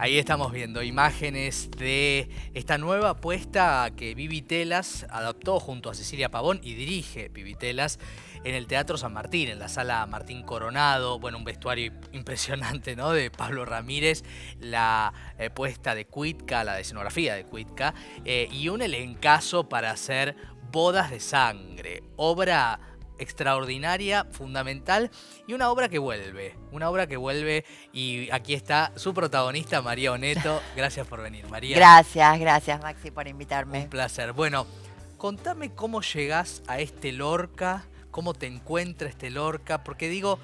Ahí estamos viendo imágenes de esta nueva apuesta que Vivi Telas adaptó junto a Cecilia Pavón y dirige Vivi Telas en el Teatro San Martín, en la sala Martín Coronado. Bueno, un vestuario impresionante, ¿no? De Pablo Ramírez, la eh, puesta de Cuitca, la escenografía de Cuitca, eh, y un elencazo para hacer Bodas de Sangre, obra extraordinaria, fundamental y una obra que vuelve, una obra que vuelve y aquí está su protagonista María Oneto. Gracias por venir, María. Gracias, gracias Maxi por invitarme. Un placer. Bueno, contame cómo llegás a este Lorca, cómo te encuentra este Lorca, porque digo,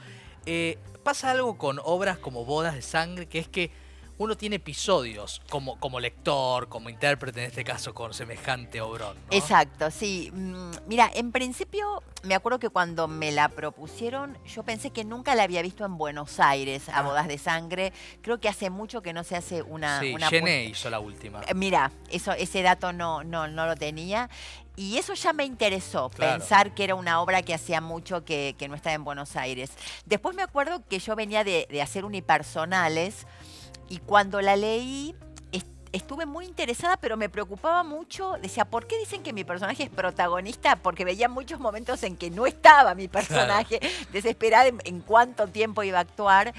eh, pasa algo con obras como Bodas de Sangre, que es que uno tiene episodios como, como lector, como intérprete, en este caso con semejante obrón. Exacto, sí. Mm, mira, en principio me acuerdo que cuando me la propusieron, yo pensé que nunca la había visto en Buenos Aires, a ah. Bodas de Sangre. Creo que hace mucho que no se hace una... Sí, una hizo la última. Eh, mira, eso, ese dato no, no, no lo tenía. Y eso ya me interesó, pensar que era una obra que hacía mucho que, no estaba en Buenos Aires. Después me acuerdo que yo venía de, de hacer unipersonales y cuando la leí, estuve muy interesada, pero me preocupaba mucho. Decía, ¿por qué dicen que mi personaje es protagonista? Porque veía muchos momentos en que no estaba mi personaje, desesperada en, cuánto tiempo iba a actuar.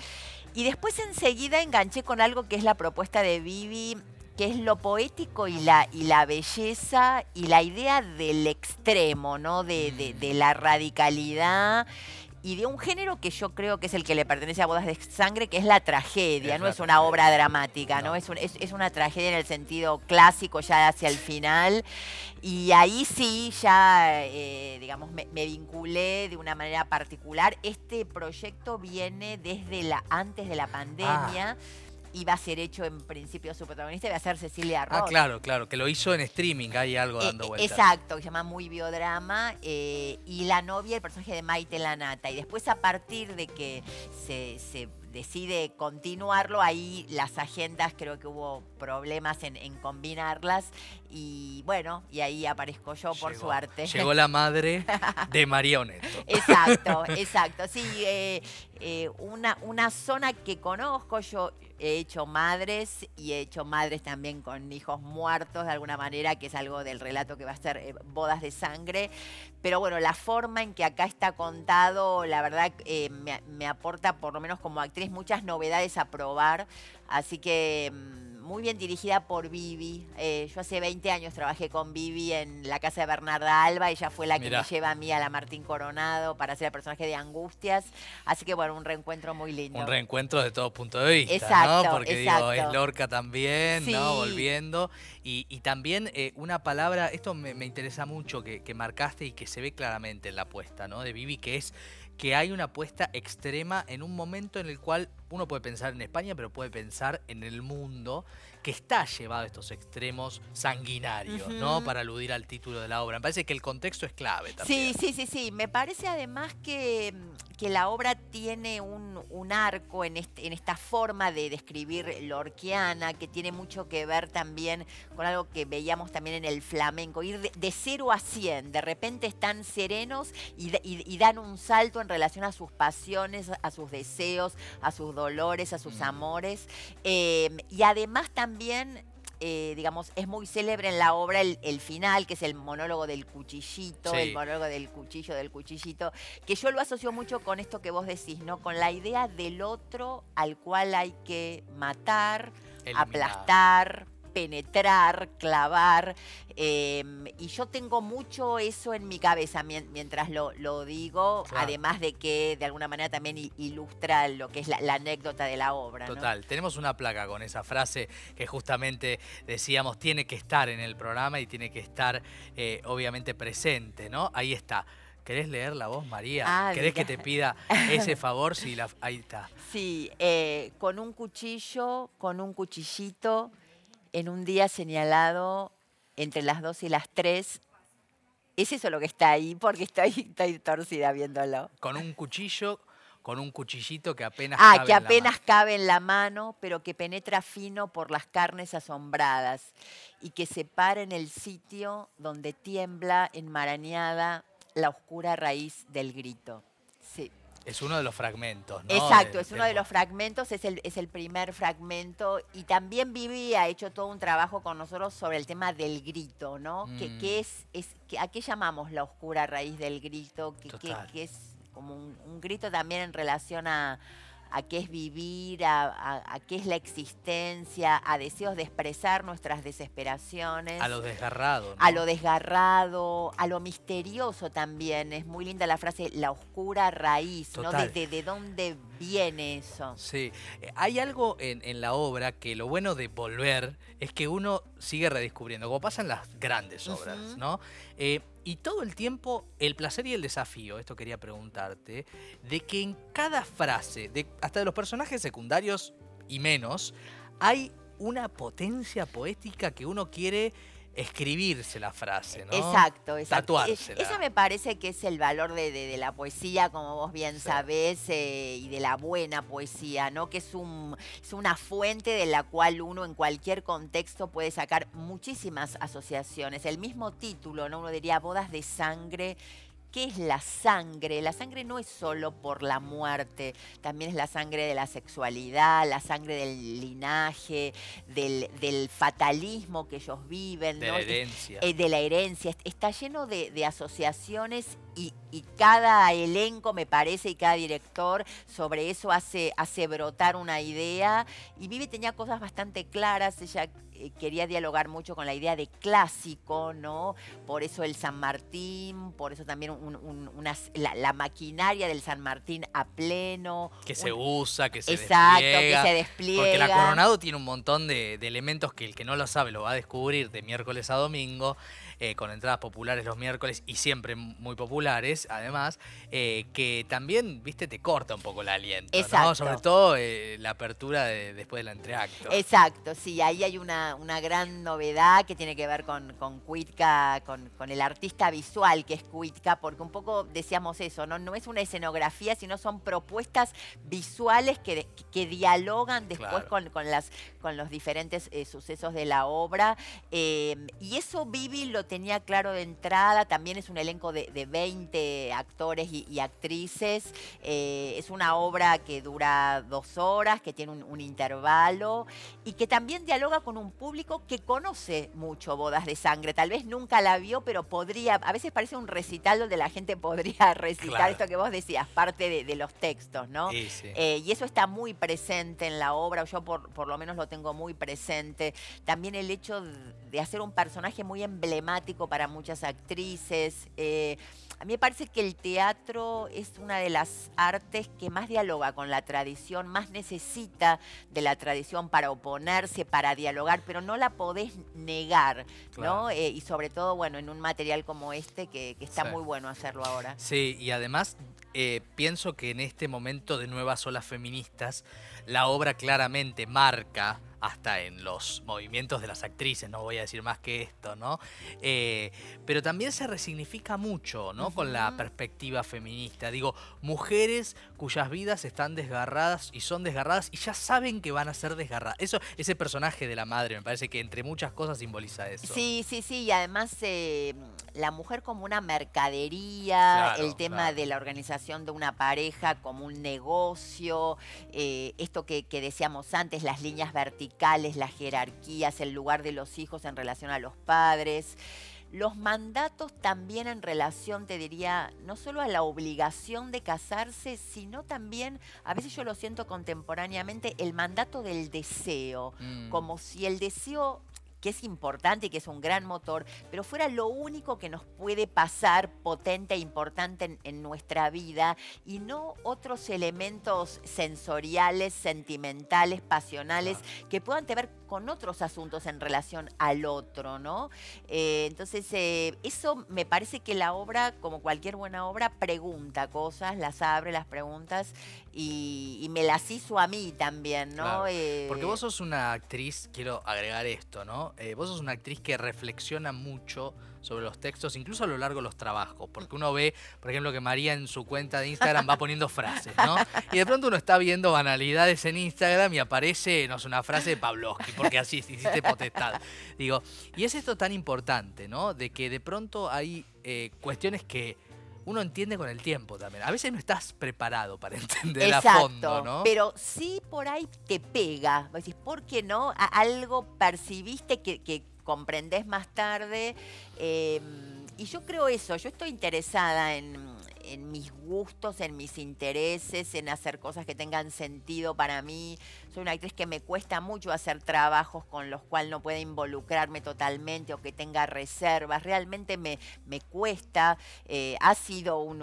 Y después enseguida enganché con algo que es la propuesta de Vivi, que es lo poético y la, y la belleza y la idea del extremo, ¿no? de, de la radicalidad y de un género que yo creo que es el que le pertenece a Bodas de Sangre, que es la tragedia, no es una obra dramática, ¿no? Es, es, una tragedia en el sentido clásico ya hacia el final. Y ahí sí ya, eh, digamos, me, vinculé de una manera particular. Este proyecto viene desde la antes de la pandemia. Ah iba a ser hecho en principio su protagonista, iba a ser Cecilia Roth. Ah, claro, claro, que lo hizo en streaming, hay algo dando eh, vueltas. Exacto, que se llama Muy Biodrama, eh, y la novia, el personaje de Maite Lanata. Y después a partir de que se, se decide continuarlo, ahí las agendas creo que hubo problemas en, combinarlas y bueno, y ahí aparezco yo por suerte. Llegó la madre de María Oneto. exacto, exacto. Sí, eh, eh, una, una zona que conozco, yo he hecho madres y he hecho madres también con hijos muertos de alguna manera, que es algo del relato que va a ser eh, bodas de sangre. Pero bueno, la forma en que acá está contado, la verdad, me, me aporta por lo menos como actriz muchas novedades a probar. Así que mm, muy bien dirigida por Vivi. Eh, yo hace 20 años trabajé con Vivi en la casa de Bernarda Alba. Ella fue la que me lleva a mí a la Martín Coronado para hacer el personaje de Angustias. Así que bueno, un reencuentro muy lindo. Un reencuentro de todo punto de vista, exacto, Porque digo, es Lorca también, ¿no? Volviendo. Y, también eh, una palabra, esto me, interesa mucho que, que, marcaste y que se ve claramente en la apuesta, ¿no? De Vivi, que es que hay una apuesta extrema en un momento en el cual uno puede pensar en España, pero puede pensar en el mundo que está llevado a estos extremos sanguinarios, ¿no? Para aludir al título de la obra. Me parece que el contexto es clave también. Sí, sí, sí, sí. Me parece además que, que la obra tiene un, arco en, este, en esta forma de describir lorquiana, que tiene mucho que ver también con algo que veíamos también en el flamenco, ir de, cero a cien. De repente están serenos y, dan un salto en relación a sus pasiones, a sus deseos, a sus dolores, a sus mm. amores. Eh, y además también también, eh, digamos, es muy célebre en la obra el, final, que es el monólogo del cuchillito, el monólogo del cuchillo, del cuchillito, que yo lo asocio mucho con esto que vos decís, ¿no? Con la idea del otro al cual hay que matar, aplastar, penetrar, clavar. Em, y yo tengo mucho eso en mi cabeza mientras lo, digo, además de que de alguna manera también ilustra lo que es la, anécdota de la obra. Total, tenemos una placa con esa frase que justamente decíamos tiene que estar en el programa y tiene que estar eh, obviamente presente, ¿no? Ahí está. ¿Querés leer la voz, María? Ah, ¿Querés que te pida ese favor? Sí, la, ahí está. Sí, eh, con un cuchillo, con un cuchillito, en un día señalado entre las 2 y las 3. ¿Es eso lo que está ahí? Porque estoy, estoy torcida viéndolo. Con un cuchillo, con un cuchillito que apenas ah, que apenas cabe en la mano, pero que penetra fino por las carnes asombradas y que se para en el sitio donde tiembla enmarañada la oscura raíz del grito. Sí. Es uno de los fragmentos, ¿no? Exacto, es uno de los fragmentos, es el, es el primer fragmento. Y también Vivi ha hecho todo un trabajo con nosotros sobre el tema del grito, ¿no? Que, mm. es, es que, ¿A qué llamamos la oscura raíz del grito? Que, es como un grito también en relación a a qué es vivir, a, qué es la existencia, a deseos de expresar nuestras desesperaciones. A lo desgarrado. A lo desgarrado, a lo misterioso también. Es muy linda la frase, la oscura raíz, ¿no? De, de, dónde viene eso. Sí, eh, hay algo en, en, la obra que lo bueno de volver es que uno sigue redescubriendo, como pasa en las grandes obras, ¿no? Eh, y todo el tiempo el placer y el desafío, esto quería preguntarte, de que en cada frase, hasta de los personajes secundarios y menos, hay una potencia poética que uno quiere escribirse la frase, ¿no? Exacto, exacto. Tatuársela. Eso me parece que es el valor de, la poesía, como vos bien sabés, eh, y de la buena poesía, ¿no? Que es, un, es una fuente de la cual uno en cualquier contexto puede sacar muchísimas asociaciones. El mismo título, ¿no? Uno diría bodas de sangre ¿Qué es la sangre? La sangre no es solo por la muerte, también es la sangre de la sexualidad, la sangre del linaje, del, fatalismo que ellos viven. De la herencia. Eh, de la herencia. Está lleno de, asociaciones y, cada elenco, me parece, y cada director sobre eso hace, hace brotar una idea. Y Vivi tenía cosas bastante claras. Ella eh, quería dialogar mucho con la idea de clásico, ¿no? Por eso el San Martín, por eso también la, maquinaria del San Martín a pleno. Que se usa, que se exacto, despliega. que se despliega. Porque la Coronado tiene un montón de, de elementos que el que no lo sabe lo va a descubrir de miércoles a domingo. Eh, con entradas populares los miércoles y siempre muy populares, además, eh, que también, viste, te corta un poco el aliento, Exacto. Sobre todo eh, la apertura después del entreacto. Exacto, sí, ahí hay una, una gran novedad que tiene que ver con, con Cuitca, con, el artista visual que es Cuitca, porque un poco decíamos eso, ¿no? No es una escenografía, sino son propuestas visuales que, que dialogan después con, con, las, con los diferentes sucesos de la obra. y eso Vivi lo tenía claro de entrada, también es un elenco de, 20 actores y, actrices, eh, es una obra que dura dos horas, que tiene un, intervalo y que también dialoga con un público que conoce mucho Bodas de Sangre, tal vez nunca la vio, pero podría, a veces parece un recital donde la gente podría recitar esto que vos decías, parte de, los textos, ¿no? Eh, y eso está muy presente en la obra, yo por, por lo menos lo tengo muy presente. También el hecho de hacer un personaje muy emblemático para muchas actrices. Eh, a mí me parece que el teatro es una de las artes que más dialoga con la tradición, más necesita de la tradición para oponerse, para dialogar, pero no la podés negar, ¿no? Eh, y sobre todo, bueno, en un material como este, que, está muy bueno hacerlo ahora. Sí, y además eh, pienso que en este momento de nuevas olas feministas, la obra claramente marca hasta en los movimientos de las actrices, no voy a decir más que esto, ¿no? Eh, pero también se resignifica mucho, ¿no? Con la perspectiva feminista. Digo, mujeres cuyas vidas están desgarradas y son desgarradas y ya saben que van a ser desgarradas. Eso, ese personaje de la madre, me parece que entre muchas cosas simboliza eso. Sí, sí, sí, y además eh, la mujer como una mercadería, el tema de la organización de una pareja como un negocio, eh, esto que, que decíamos antes, las líneas verticales las jerarquías, el lugar de los hijos en relación a los padres. Los mandatos también en relación, te diría, no solo a la obligación de casarse, sino también, a veces yo lo siento contemporáneamente, el mandato del deseo, mm. como si el deseo que es importante y que es un gran motor, pero fuera lo único que nos puede pasar potente e importante en, nuestra vida y no otros elementos sensoriales, sentimentales, pasionales que puedan tener con otros asuntos en relación al otro, ¿no? Eh, entonces, eh, eso me parece que la obra, como cualquier buena obra, pregunta cosas, las abre las preguntas y, me las hizo a mí también, ¿no? Eh, Porque vos sos una actriz, quiero agregar esto, ¿no? vos sos una actriz que reflexiona mucho sobre los textos, incluso a lo largo de los trabajos, porque uno ve, por ejemplo, que María en su cuenta de Instagram va poniendo frases, ¿no? Y de pronto uno está viendo banalidades en Instagram y aparece, no sé, una frase de Pavlovsky, porque así hiciste potestad. Digo, y es esto tan importante, ¿no? De que de pronto hay eh, cuestiones que uno entiende con el tiempo también. A veces no estás preparado para entender a fondo, ¿no? Pero sí por ahí te pega. Decís, ¿por qué no? algo percibiste que, que comprendés más tarde. Em, y yo creo eso, yo estoy interesada en, en mis gustos, en mis intereses, en hacer cosas que tengan sentido para mí. Soy una actriz que me cuesta mucho hacer trabajos con los cuales no pueda involucrarme totalmente o que tenga reservas. Realmente me, me cuesta. Eh, ha sido un,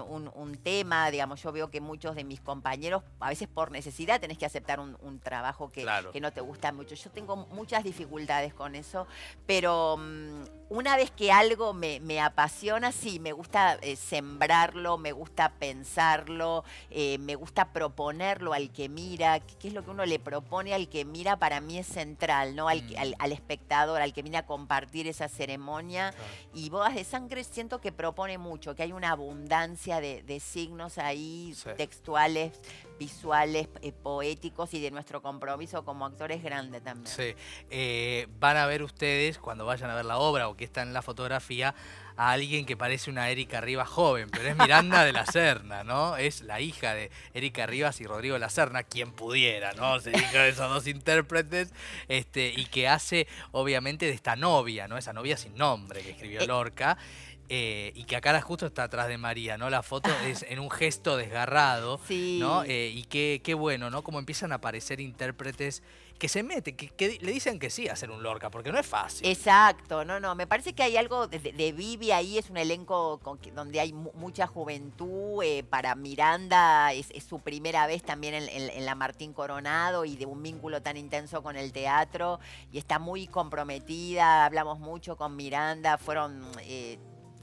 tema, digamos, yo veo que muchos de mis compañeros, a veces por necesidad, tenés que aceptar un, trabajo que, que, no te gusta mucho. Yo tengo muchas dificultades con eso, pero mm, una vez que algo me, apasiona, sí, me gusta eh, sembrarlo, me gusta pensarlo, eh, me gusta proponerlo al que mira, qué es lo que uno le propone al que mira, para mí es central, ¿no? Al, mm. al, espectador, al que viene a compartir esa ceremonia. Y Bodas de Sangre siento que propone mucho, que hay una abundancia de, signos ahí, textuales, visuales, eh, poéticos y de nuestro compromiso como actores grande también. Sí, eh, van a ver ustedes cuando vayan a ver la obra o que está en la fotografía a alguien que parece una Erika Rivas joven, pero es Miranda de la Serna, ¿no? Es la hija de Erika Rivas y Rodrigo de la Serna, quien pudiera, ¿no? Se de esos dos intérpretes, este, y que hace, obviamente, de esta novia, ¿no? Esa novia sin nombre que escribió eh, Lorca. Eh, y que acá justo está atrás de María, ¿no? La foto es en un gesto desgarrado, ¿no? Eh, y qué, qué, bueno, ¿no? Como empiezan a aparecer intérpretes que se meten, que, le dicen que sí a hacer un Lorca, porque no es fácil. Exacto, no, no, me parece que hay algo de, de Vivi ahí, es un elenco donde hay mucha juventud, eh, para Miranda es, su primera vez también en, la Martín Coronado y de un vínculo tan intenso con el teatro, y está muy comprometida, hablamos mucho con Miranda, fueron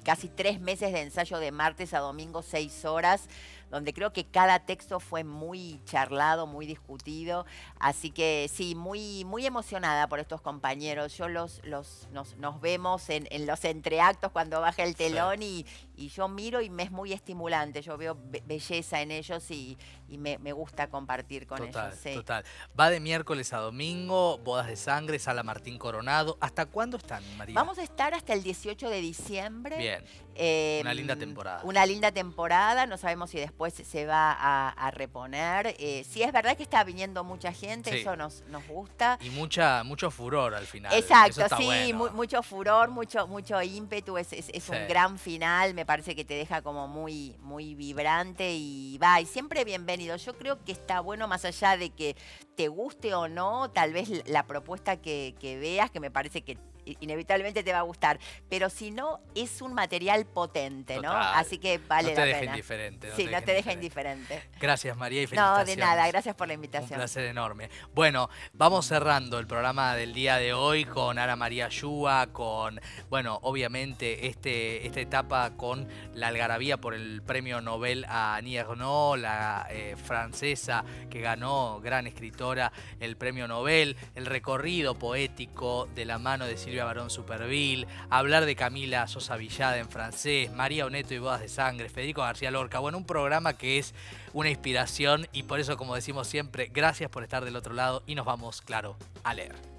casi tres meses de ensayo de martes a domingo, seis horas donde creo que cada texto fue muy charlado, muy discutido. Así que sí, muy, muy emocionada por estos compañeros. Yo los, los nos, vemos en, los entreactos cuando baja el telón y, yo miro y me es muy estimulante. Yo veo belleza en ellos y, me, gusta compartir con ellos. Total. Va de miércoles a domingo, bodas de sangre, sala Martín Coronado. ¿Hasta cuándo están, María? Vamos a estar hasta el 18 de diciembre. Bien. una linda em, temporada. Una linda temporada. No sabemos si después pues se va a, reponer. Eh, sí, es verdad que está viniendo mucha gente, eso nos, nos gusta. Y mucha, mucho furor al final. Exacto, sí, mucho furor, mucho, mucho ímpetu, es, es, un gran final, me parece que te deja como muy, muy vibrante y va, y siempre bienvenido. Yo creo que está bueno más allá de que te guste o no, tal vez la propuesta que, que veas, que me parece que inevitablemente te va a gustar. Pero si no, es un material potente, ¿no? Así que vale la pena. No te deja indiferente. sí, no te deja indiferente. Gracias, María, y felicitaciones. No, de nada, gracias por la invitación. Un placer enorme. Bueno, vamos cerrando el programa del día de hoy con Ana María Yúa, con, bueno, obviamente este, esta etapa con la algarabía por el premio Nobel a Annie Ernaux, la eh, francesa que ganó, gran escritora, el premio Nobel, el recorrido poético de la mano de Silvia Barón Superville, hablar de Camila Sosa Villada en francés, María Oneto y Bodas de Sangre, Federico García Lorca. Bueno, un programa que es una inspiración y por eso, como decimos siempre, gracias por estar del otro lado y nos vamos, claro, a leer.